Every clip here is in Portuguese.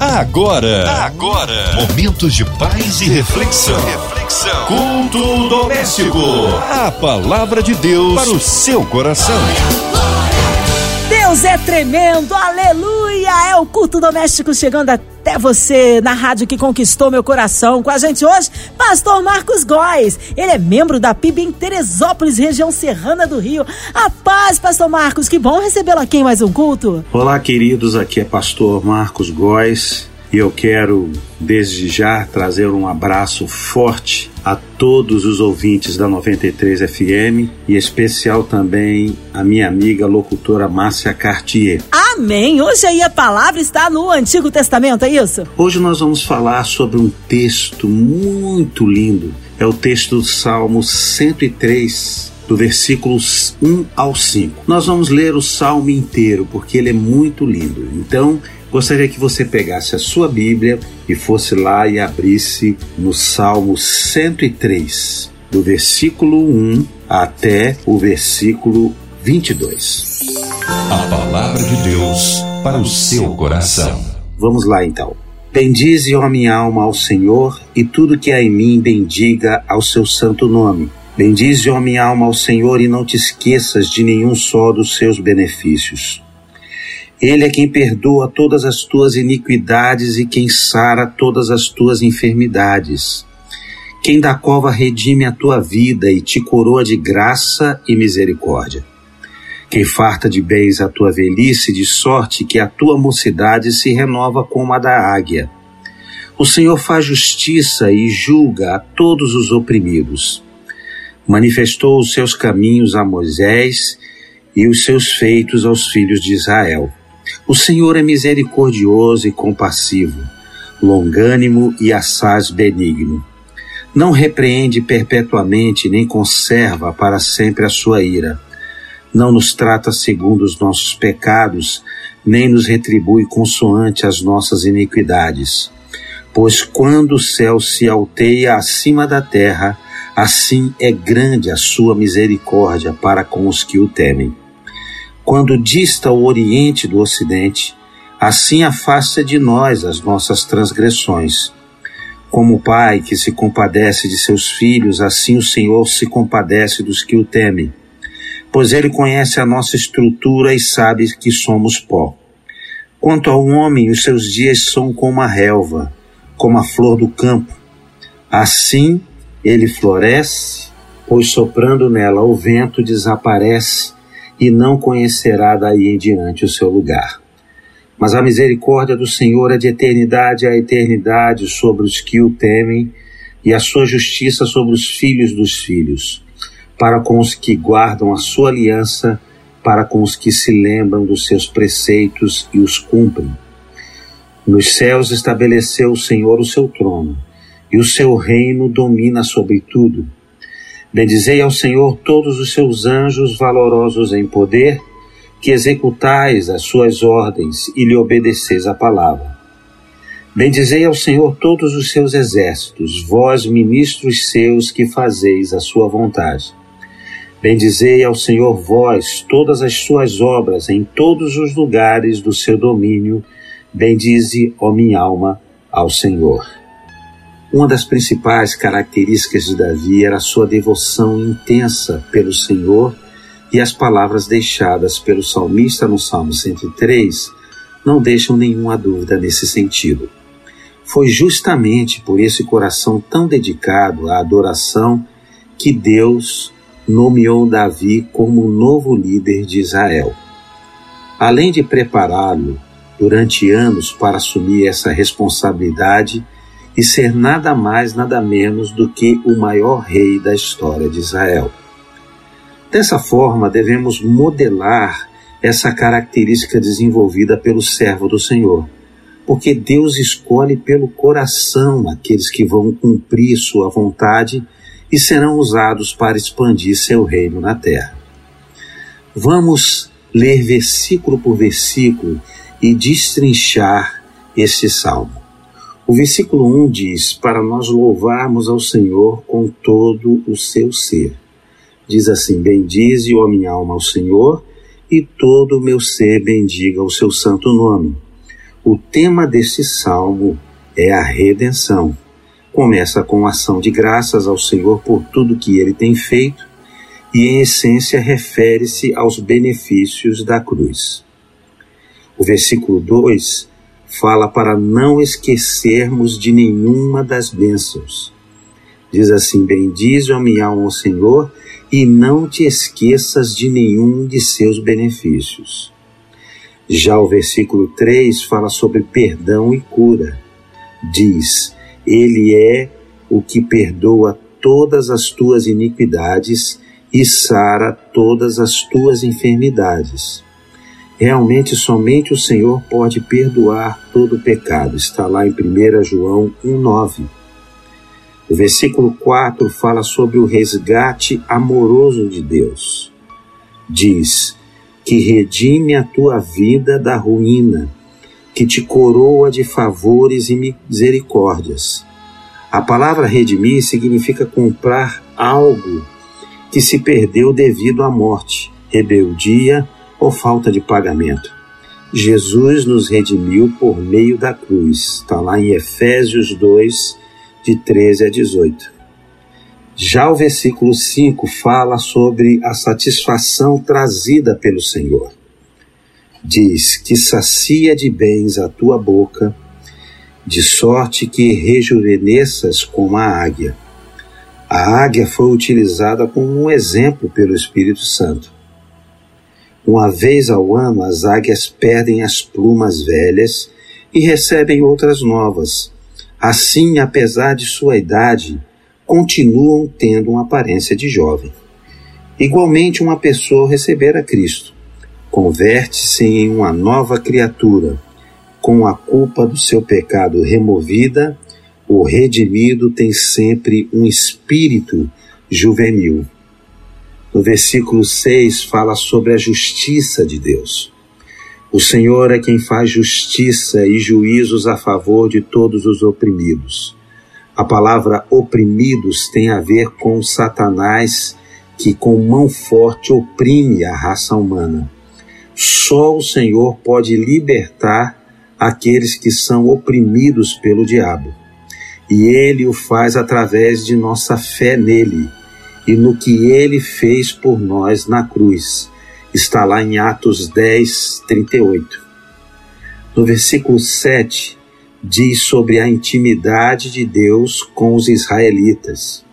Agora, agora, momentos de paz e reflexão. reflexão. Culto doméstico. A palavra de Deus para o seu coração. Deus é tremendo, aleluia! É o culto doméstico chegando até você na rádio que conquistou meu coração. Com a gente hoje, Pastor Marcos Góes. Ele é membro da PIB em Teresópolis, região serrana do Rio. A paz, Pastor Marcos, que bom recebê-lo aqui em mais um culto. Olá, queridos, aqui é Pastor Marcos Góes e eu quero, desde já, trazer um abraço forte a todos os ouvintes da 93 FM e especial também a minha amiga locutora Márcia Cartier. Amém! Hoje aí a palavra está no Antigo Testamento, é isso? Hoje nós vamos falar sobre um texto muito lindo. É o texto do Salmo 103, do versículos 1 ao 5. Nós vamos ler o salmo inteiro porque ele é muito lindo. Então, Gostaria que você pegasse a sua Bíblia e fosse lá e abrisse no Salmo 103, do versículo 1 até o versículo 22. A palavra de Deus para o seu coração. Vamos lá então. Bendize, ó minha alma, ao Senhor, e tudo que há em mim bendiga ao seu santo nome. Bendize, ó minha alma, ao Senhor, e não te esqueças de nenhum só dos seus benefícios. Ele é quem perdoa todas as tuas iniquidades e quem sara todas as tuas enfermidades. Quem da cova redime a tua vida e te coroa de graça e misericórdia. Quem farta de bens a tua velhice, de sorte que a tua mocidade se renova como a da águia. O Senhor faz justiça e julga a todos os oprimidos. Manifestou os seus caminhos a Moisés e os seus feitos aos filhos de Israel. O Senhor é misericordioso e compassivo, longânimo e assaz benigno. Não repreende perpetuamente, nem conserva para sempre a sua ira. Não nos trata segundo os nossos pecados, nem nos retribui consoante as nossas iniquidades. Pois quando o céu se alteia acima da terra, assim é grande a sua misericórdia para com os que o temem. Quando dista o Oriente do Ocidente, assim afasta de nós as nossas transgressões. Como o Pai que se compadece de seus filhos, assim o Senhor se compadece dos que o temem. Pois Ele conhece a nossa estrutura e sabe que somos pó. Quanto ao homem, os seus dias são como a relva, como a flor do campo. Assim ele floresce, pois soprando nela o vento desaparece e não conhecerá daí em diante o seu lugar. Mas a misericórdia do Senhor é de eternidade a eternidade sobre os que o temem, e a sua justiça sobre os filhos dos filhos, para com os que guardam a sua aliança, para com os que se lembram dos seus preceitos e os cumprem. Nos céus estabeleceu o Senhor o seu trono, e o seu reino domina sobre tudo. Bendizei ao Senhor todos os seus anjos valorosos em poder, que executais as suas ordens e lhe obedeceis a palavra. Bendizei ao Senhor todos os seus exércitos, vós, ministros seus, que fazeis a sua vontade. Bendizei ao Senhor vós todas as suas obras em todos os lugares do seu domínio. Bendize, ó minha alma, ao Senhor. Uma das principais características de Davi era a sua devoção intensa pelo Senhor e as palavras deixadas pelo salmista no Salmo 103 não deixam nenhuma dúvida nesse sentido. Foi justamente por esse coração tão dedicado à adoração que Deus nomeou Davi como o novo líder de Israel. Além de prepará-lo durante anos para assumir essa responsabilidade, e ser nada mais, nada menos do que o maior rei da história de Israel. Dessa forma, devemos modelar essa característica desenvolvida pelo servo do Senhor, porque Deus escolhe pelo coração aqueles que vão cumprir sua vontade e serão usados para expandir seu reino na terra. Vamos ler versículo por versículo e destrinchar este salmo. O versículo 1 diz: Para nós louvarmos ao Senhor com todo o seu ser. Diz assim: Bendize, ó minha alma, ao Senhor, e todo o meu ser bendiga o seu santo nome. O tema deste salmo é a redenção. Começa com ação de graças ao Senhor por tudo que ele tem feito e, em essência, refere-se aos benefícios da cruz. O versículo 2 fala para não esquecermos de nenhuma das bênçãos. Diz assim: Bendize a minha alma Senhor e não te esqueças de nenhum de seus benefícios. Já o versículo 3 fala sobre perdão e cura. Diz: Ele é o que perdoa todas as tuas iniquidades e sara todas as tuas enfermidades. Realmente, somente o Senhor pode perdoar todo o pecado. Está lá em 1 João 1,9. O versículo 4 fala sobre o resgate amoroso de Deus. Diz: Que redime a tua vida da ruína, que te coroa de favores e misericórdias. A palavra redimir significa comprar algo que se perdeu devido à morte, rebeldia ou falta de pagamento. Jesus nos redimiu por meio da cruz. Está lá em Efésios 2, de 13 a 18. Já o versículo 5 fala sobre a satisfação trazida pelo Senhor. Diz que sacia de bens a tua boca, de sorte que rejuvenesças como a águia. A águia foi utilizada como um exemplo pelo Espírito Santo. Uma vez ao ano, as águias perdem as plumas velhas e recebem outras novas. Assim, apesar de sua idade, continuam tendo uma aparência de jovem. Igualmente, uma pessoa receber a Cristo converte-se em uma nova criatura, com a culpa do seu pecado removida o redimido tem sempre um espírito juvenil. No versículo 6 fala sobre a justiça de Deus. O Senhor é quem faz justiça e juízos a favor de todos os oprimidos. A palavra oprimidos tem a ver com Satanás, que com mão forte oprime a raça humana. Só o Senhor pode libertar aqueles que são oprimidos pelo diabo e ele o faz através de nossa fé nele e no que ele fez por nós na cruz. Está lá em Atos 10, 38. No versículo 7, diz sobre a intimidade de Deus com os israelitas.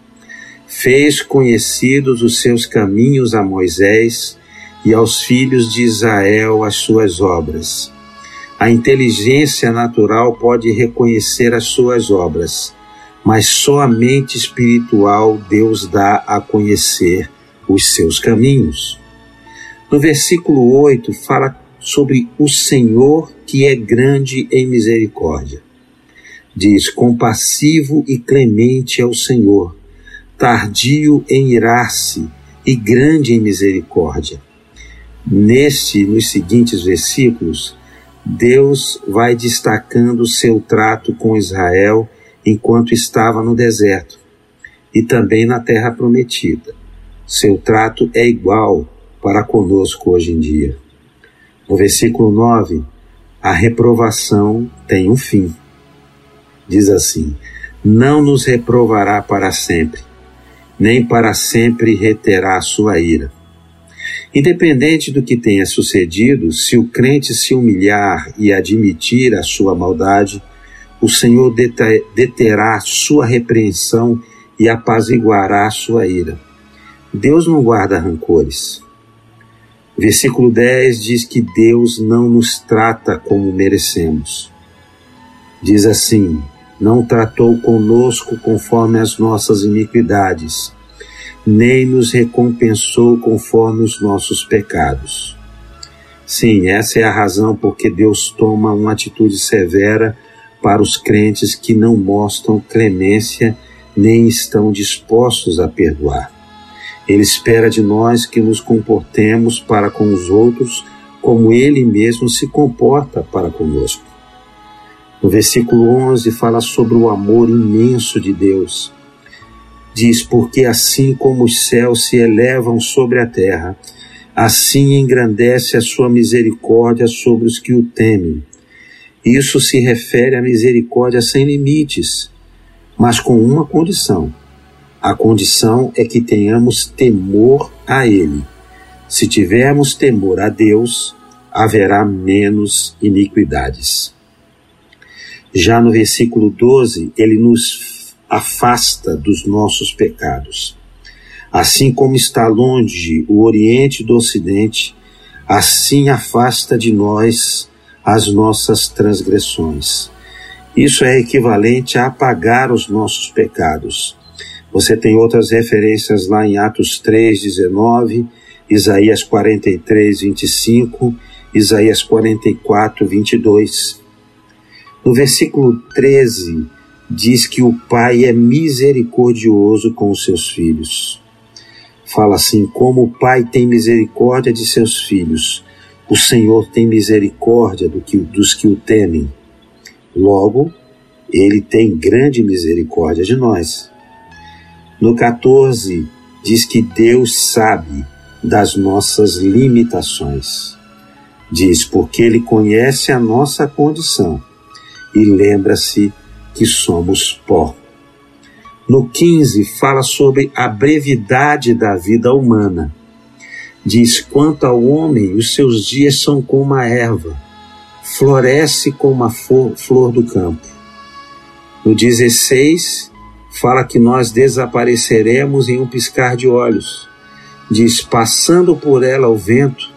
Fez conhecidos os seus caminhos a Moisés e aos filhos de Israel as suas obras. A inteligência natural pode reconhecer as suas obras, mas só a mente espiritual Deus dá a conhecer os seus caminhos. No versículo 8 fala sobre o Senhor que é grande em misericórdia. Diz: compassivo e clemente é o Senhor, tardio em irar-se e grande em misericórdia. Neste, nos seguintes versículos, Deus vai destacando o seu trato com Israel enquanto estava no deserto e também na terra prometida. Seu trato é igual para conosco hoje em dia. No versículo 9, a reprovação tem um fim. Diz assim: Não nos reprovará para sempre, nem para sempre reterá a sua ira. Independente do que tenha sucedido, se o crente se humilhar e admitir a sua maldade, o Senhor deterá sua repreensão e apaziguará sua ira. Deus não guarda rancores. Versículo 10 diz que Deus não nos trata como merecemos. Diz assim: Não tratou conosco conforme as nossas iniquidades, nem nos recompensou conforme os nossos pecados. Sim, essa é a razão porque Deus toma uma atitude severa para os crentes que não mostram clemência nem estão dispostos a perdoar. Ele espera de nós que nos comportemos para com os outros como ele mesmo se comporta para conosco. No versículo 11 fala sobre o amor imenso de Deus diz: Porque assim como os céus se elevam sobre a terra, assim engrandece a sua misericórdia sobre os que o temem. Isso se refere à misericórdia sem limites, mas com uma condição. A condição é que tenhamos temor a Ele. Se tivermos temor a Deus, haverá menos iniquidades. Já no versículo 12, ele nos afasta dos nossos pecados. Assim como está longe o Oriente do Ocidente, assim afasta de nós as nossas transgressões. Isso é equivalente a apagar os nossos pecados. Você tem outras referências lá em Atos 3, 19, Isaías 43, 25, Isaías 44, 22. No versículo 13, diz que o Pai é misericordioso com os seus filhos. Fala assim: como o Pai tem misericórdia de seus filhos, o Senhor tem misericórdia do que, dos que o temem. Logo, ele tem grande misericórdia de nós. No 14, diz que Deus sabe das nossas limitações. Diz, porque ele conhece a nossa condição e lembra-se que somos pó. No 15, fala sobre a brevidade da vida humana Diz: Quanto ao homem, os seus dias são como a erva, floresce como a flor do campo. No 16, fala que nós desapareceremos em um piscar de olhos. Diz: Passando por ela o vento,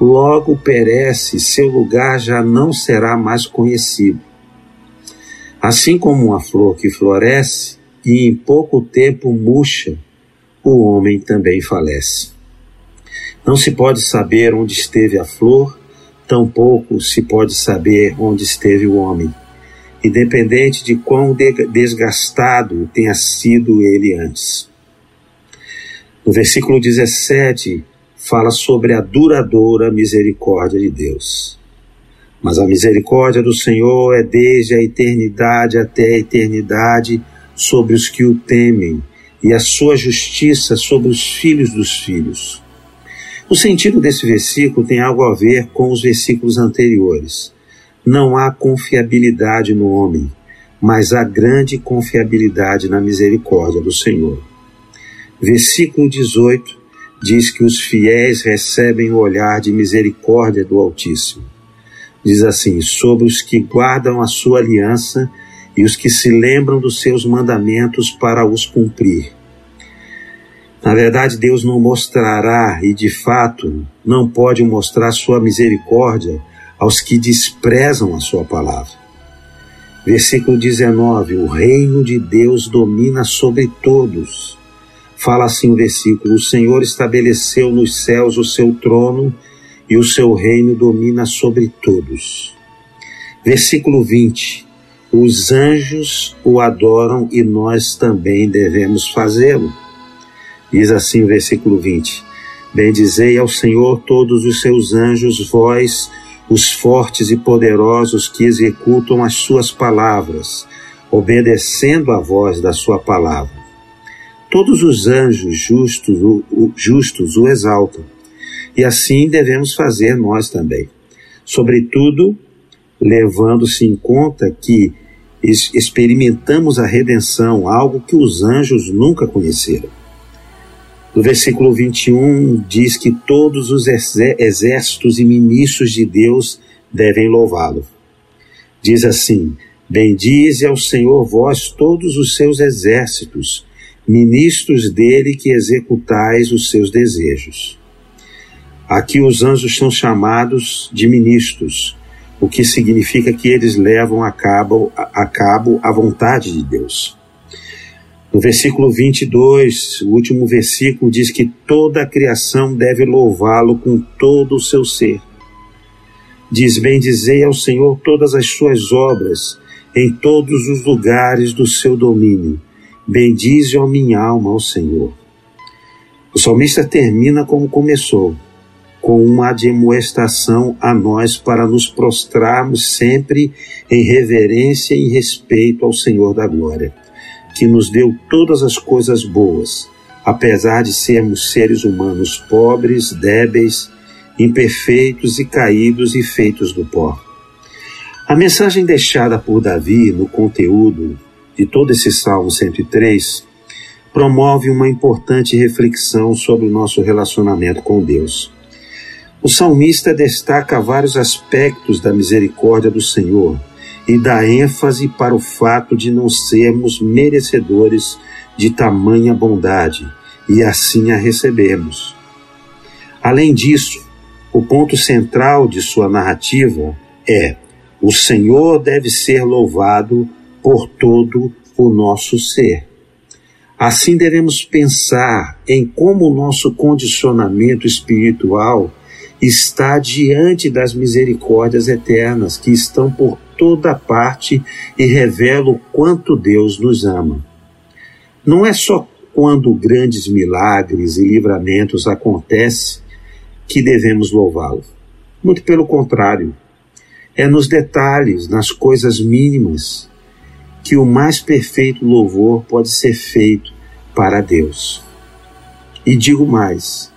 logo perece, seu lugar já não será mais conhecido. Assim como uma flor que floresce e em pouco tempo murcha, o homem também falece. Não se pode saber onde esteve a flor, tampouco se pode saber onde esteve o homem, independente de quão desgastado tenha sido ele antes. No versículo 17, fala sobre a duradoura misericórdia de Deus. Mas a misericórdia do Senhor é desde a eternidade até a eternidade sobre os que o temem, e a sua justiça sobre os filhos dos filhos o sentido desse versículo tem algo a ver com os versículos anteriores. Não há confiabilidade no homem, mas há grande confiabilidade na misericórdia do Senhor. Versículo 18 diz que os fiéis recebem o olhar de misericórdia do Altíssimo. Diz assim: sobre os que guardam a sua aliança e os que se lembram dos seus mandamentos para os cumprir. Na verdade, Deus não mostrará, e de fato não pode mostrar sua misericórdia aos que desprezam a sua palavra. Versículo 19: O reino de Deus domina sobre todos. Fala assim o versículo: O Senhor estabeleceu nos céus o seu trono e o seu reino domina sobre todos. Versículo 20: Os anjos o adoram e nós também devemos fazê-lo. Diz assim o versículo 20: Bendizei ao Senhor todos os seus anjos, vós, os fortes e poderosos que executam as suas palavras, obedecendo a voz da sua palavra. Todos os anjos justos o, o, justos o exaltam, e assim devemos fazer nós também. Sobretudo, levando-se em conta que experimentamos a redenção, algo que os anjos nunca conheceram. No versículo 21 diz que todos os exércitos e ministros de Deus devem louvá-lo. Diz assim: Bendize ao Senhor vós todos os seus exércitos, ministros dele que executais os seus desejos. Aqui os anjos são chamados de ministros, o que significa que eles levam a cabo a, cabo a vontade de Deus. No versículo 22, o último versículo, diz que toda a criação deve louvá-lo com todo o seu ser. Diz: Bendizei ao Senhor todas as suas obras, em todos os lugares do seu domínio. Bendize a minha alma ao Senhor. O salmista termina como começou, com uma admoestação a nós para nos prostrarmos sempre em reverência e respeito ao Senhor da glória que nos deu todas as coisas boas, apesar de sermos seres humanos pobres, débeis, imperfeitos e caídos e feitos do pó. A mensagem deixada por Davi no conteúdo de todo esse Salmo 103 promove uma importante reflexão sobre o nosso relacionamento com Deus. O salmista destaca vários aspectos da misericórdia do Senhor e dá ênfase para o fato de não sermos merecedores de tamanha bondade e assim a recebemos. Além disso, o ponto central de sua narrativa é o Senhor deve ser louvado por todo o nosso ser. Assim devemos pensar em como o nosso condicionamento espiritual está diante das misericórdias eternas que estão por toda parte e revelam o quanto Deus nos ama. Não é só quando grandes milagres e livramentos acontecem que devemos louvá-lo. Muito pelo contrário, é nos detalhes, nas coisas mínimas, que o mais perfeito louvor pode ser feito para Deus. E digo mais,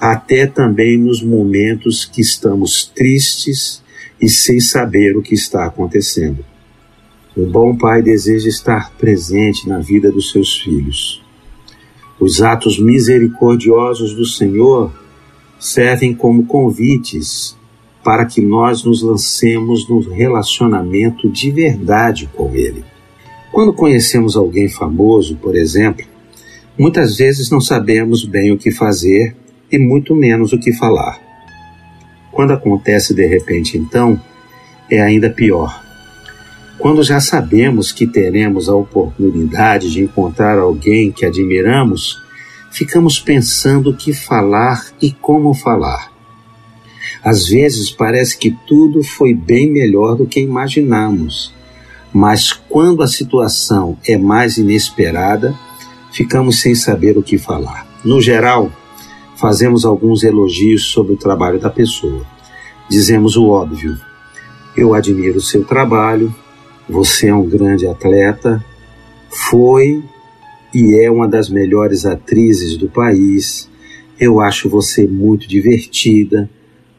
até também nos momentos que estamos tristes e sem saber o que está acontecendo. Um bom pai deseja estar presente na vida dos seus filhos. Os atos misericordiosos do Senhor servem como convites para que nós nos lancemos no relacionamento de verdade com Ele. Quando conhecemos alguém famoso, por exemplo, muitas vezes não sabemos bem o que fazer e muito menos o que falar. Quando acontece de repente, então, é ainda pior. Quando já sabemos que teremos a oportunidade de encontrar alguém que admiramos, ficamos pensando o que falar e como falar. Às vezes parece que tudo foi bem melhor do que imaginamos, mas quando a situação é mais inesperada, ficamos sem saber o que falar. No geral, fazemos alguns elogios sobre o trabalho da pessoa. Dizemos o óbvio: eu admiro o seu trabalho, você é um grande atleta, foi e é uma das melhores atrizes do país. Eu acho você muito divertida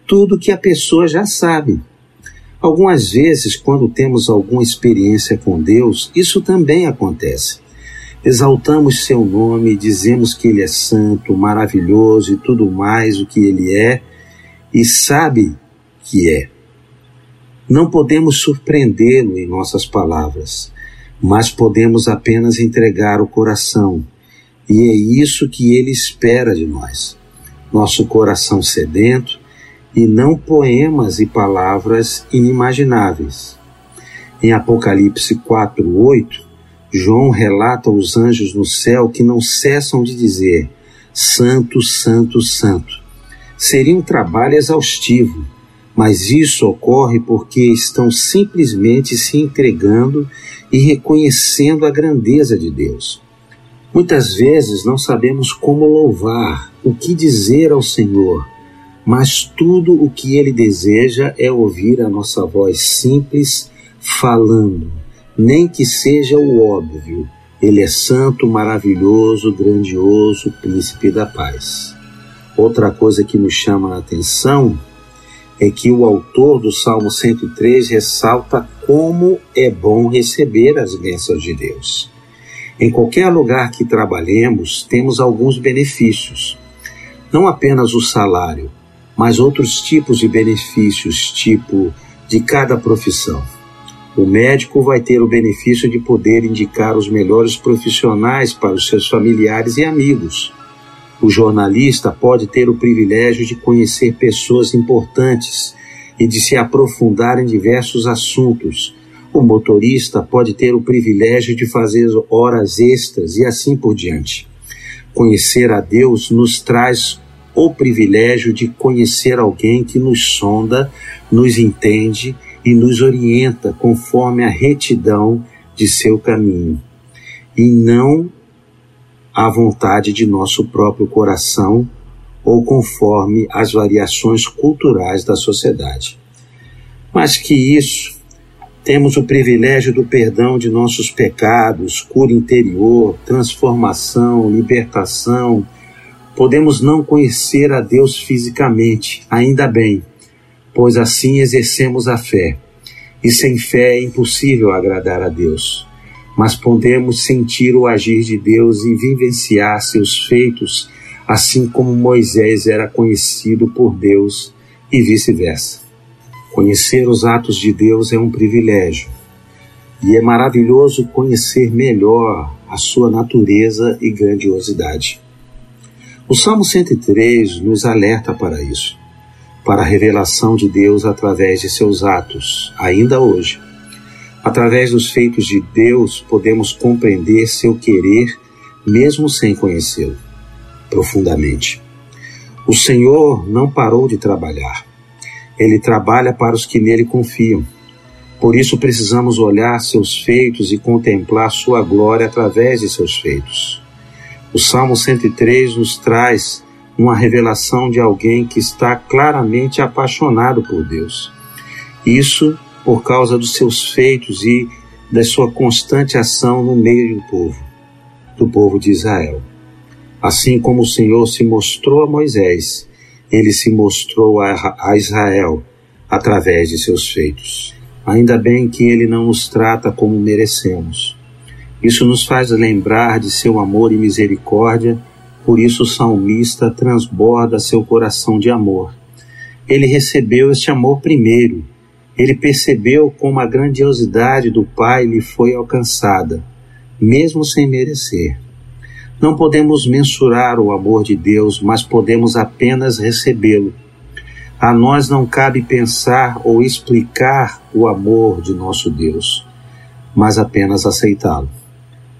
tudo que a pessoa já sabe. Algumas vezes, quando temos alguma experiência com Deus, isso também acontece. Exaltamos seu nome, dizemos que ele é santo, maravilhoso e tudo mais o que ele é e sabe que é. Não podemos surpreendê-lo em nossas palavras, mas podemos apenas entregar o coração, e é isso que ele espera de nós. Nosso coração sedento, e não poemas e palavras inimagináveis. Em Apocalipse 4:8, João relata os anjos no céu que não cessam de dizer: Santo, Santo, Santo. Seria um trabalho exaustivo, mas isso ocorre porque estão simplesmente se entregando e reconhecendo a grandeza de Deus. Muitas vezes não sabemos como louvar, o que dizer ao Senhor mas tudo o que ele deseja é ouvir a nossa voz simples falando, nem que seja o óbvio. Ele é santo, maravilhoso, grandioso, príncipe da paz. Outra coisa que nos chama a atenção é que o autor do Salmo 103 ressalta como é bom receber as bênçãos de Deus. Em qualquer lugar que trabalhemos, temos alguns benefícios. Não apenas o salário, mas outros tipos de benefícios, tipo de cada profissão. O médico vai ter o benefício de poder indicar os melhores profissionais para os seus familiares e amigos. O jornalista pode ter o privilégio de conhecer pessoas importantes e de se aprofundar em diversos assuntos. O motorista pode ter o privilégio de fazer horas extras e assim por diante. Conhecer a Deus nos traz o privilégio de conhecer alguém que nos sonda, nos entende e nos orienta conforme a retidão de seu caminho, e não à vontade de nosso próprio coração ou conforme as variações culturais da sociedade. Mais que isso, temos o privilégio do perdão de nossos pecados, cura interior, transformação, libertação, Podemos não conhecer a Deus fisicamente, ainda bem, pois assim exercemos a fé. E sem fé é impossível agradar a Deus. Mas podemos sentir o agir de Deus e vivenciar seus feitos, assim como Moisés era conhecido por Deus e vice-versa. Conhecer os atos de Deus é um privilégio. E é maravilhoso conhecer melhor a sua natureza e grandiosidade. O Salmo 103 nos alerta para isso, para a revelação de Deus através de seus atos, ainda hoje. Através dos feitos de Deus, podemos compreender seu querer, mesmo sem conhecê-lo profundamente. O Senhor não parou de trabalhar. Ele trabalha para os que nele confiam. Por isso precisamos olhar seus feitos e contemplar sua glória através de seus feitos. O Salmo 103 nos traz uma revelação de alguém que está claramente apaixonado por Deus. Isso por causa dos seus feitos e da sua constante ação no meio do povo, do povo de Israel. Assim como o Senhor se mostrou a Moisés, ele se mostrou a Israel através de seus feitos. Ainda bem que ele não nos trata como merecemos. Isso nos faz lembrar de seu amor e misericórdia, por isso o salmista transborda seu coração de amor. Ele recebeu este amor primeiro. Ele percebeu como a grandiosidade do Pai lhe foi alcançada, mesmo sem merecer. Não podemos mensurar o amor de Deus, mas podemos apenas recebê-lo a nós não cabe pensar ou explicar o amor de nosso Deus, mas apenas aceitá-lo.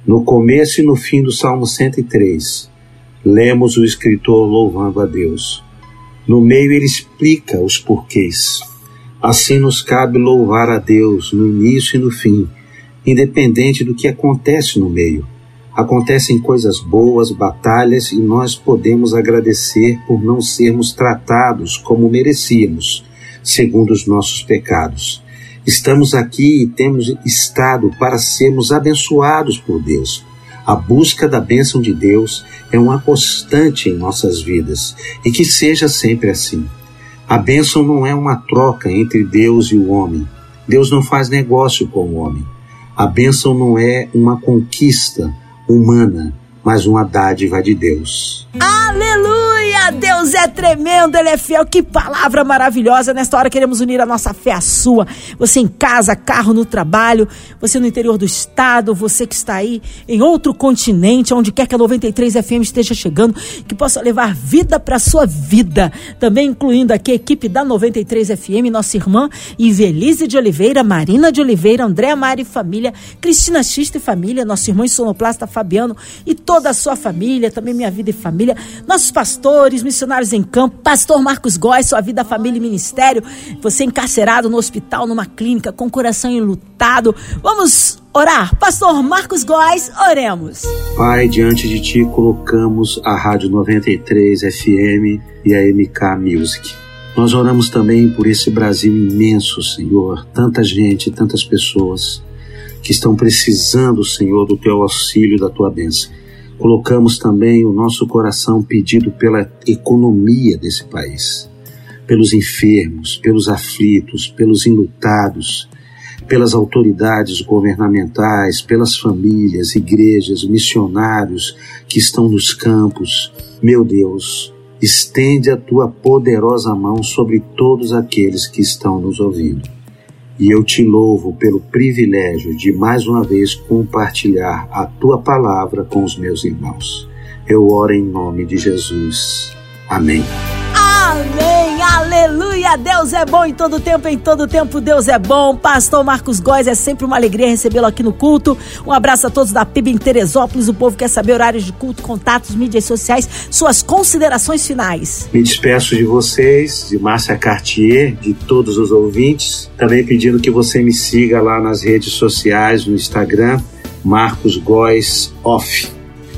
No começo e no fim do Salmo 103, lemos o escritor louvando a Deus. No meio ele explica os porquês. Assim nos cabe louvar a Deus no início e no fim, independente do que acontece no meio. Acontecem coisas boas, batalhas, e nós podemos agradecer por não sermos tratados como merecíamos, segundo os nossos pecados. Estamos aqui e temos estado para sermos abençoados por Deus. A busca da bênção de Deus é uma constante em nossas vidas e que seja sempre assim. A bênção não é uma troca entre Deus e o homem. Deus não faz negócio com o homem. A bênção não é uma conquista humana, mas uma dádiva de Deus. Aleluia! Deus é tremendo, Ele é fiel. Que palavra maravilhosa. Nesta hora queremos unir a nossa fé à sua. Você em casa, carro, no trabalho, você no interior do estado, você que está aí em outro continente, onde quer que a 93 FM esteja chegando, que possa levar vida para sua vida. Também incluindo aqui a equipe da 93 FM, nossa irmã Ivelise de Oliveira, Marina de Oliveira, Andréa Mari família, Cristina Xista e família, nosso irmão sonoplasta Fabiano e toda a sua família, também minha vida e família, nossos pastores missionários em campo, pastor Marcos Góes, sua vida, família e ministério, você encarcerado no hospital, numa clínica, com o coração enlutado. Vamos orar. Pastor Marcos Góes, oremos. Pai, diante de ti colocamos a Rádio 93 FM e a MK Music. Nós oramos também por esse Brasil imenso, Senhor. Tanta gente, tantas pessoas que estão precisando, Senhor, do teu auxílio, da tua bênção. Colocamos também o nosso coração pedido pela economia desse país, pelos enfermos, pelos aflitos, pelos enlutados, pelas autoridades governamentais, pelas famílias, igrejas, missionários que estão nos campos. Meu Deus, estende a tua poderosa mão sobre todos aqueles que estão nos ouvindo e eu te louvo pelo privilégio de mais uma vez compartilhar a tua palavra com os meus irmãos. Eu oro em nome de Jesus. Amém. Amém, aleluia. Deus é bom em todo tempo, em todo tempo Deus é bom. Pastor Marcos Góes, é sempre uma alegria recebê-lo aqui no culto. Um abraço a todos da PIB em Teresópolis. O povo quer saber horários de culto, contatos, mídias sociais, suas considerações finais. Me despeço de vocês, de Márcia Cartier, de todos os ouvintes. Também pedindo que você me siga lá nas redes sociais, no Instagram, Marcos Góes Off.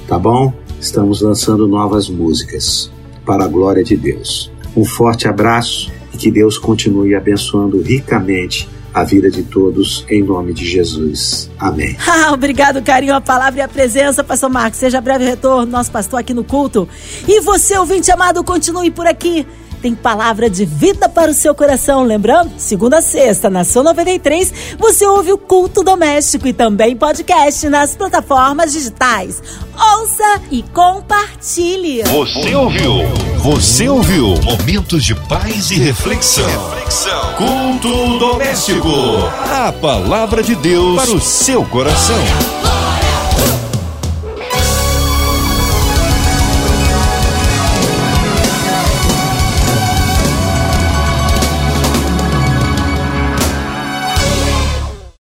Tá bom? Estamos lançando novas músicas para a glória de Deus. Um forte abraço e que Deus continue abençoando ricamente a vida de todos, em nome de Jesus. Amém. Ah, obrigado, carinho, a palavra e a presença, pastor Marcos. Seja breve retorno, nosso pastor aqui no culto. E você, ouvinte amado, continue por aqui tem palavra de vida para o seu coração. Lembrando, segunda a sexta, na São 93, você ouve o culto doméstico e também podcast nas plataformas digitais. Ouça e compartilhe. Você ouviu? Você ouviu? Momentos de paz e reflexão. reflexão. Culto doméstico. A palavra de Deus para o seu coração.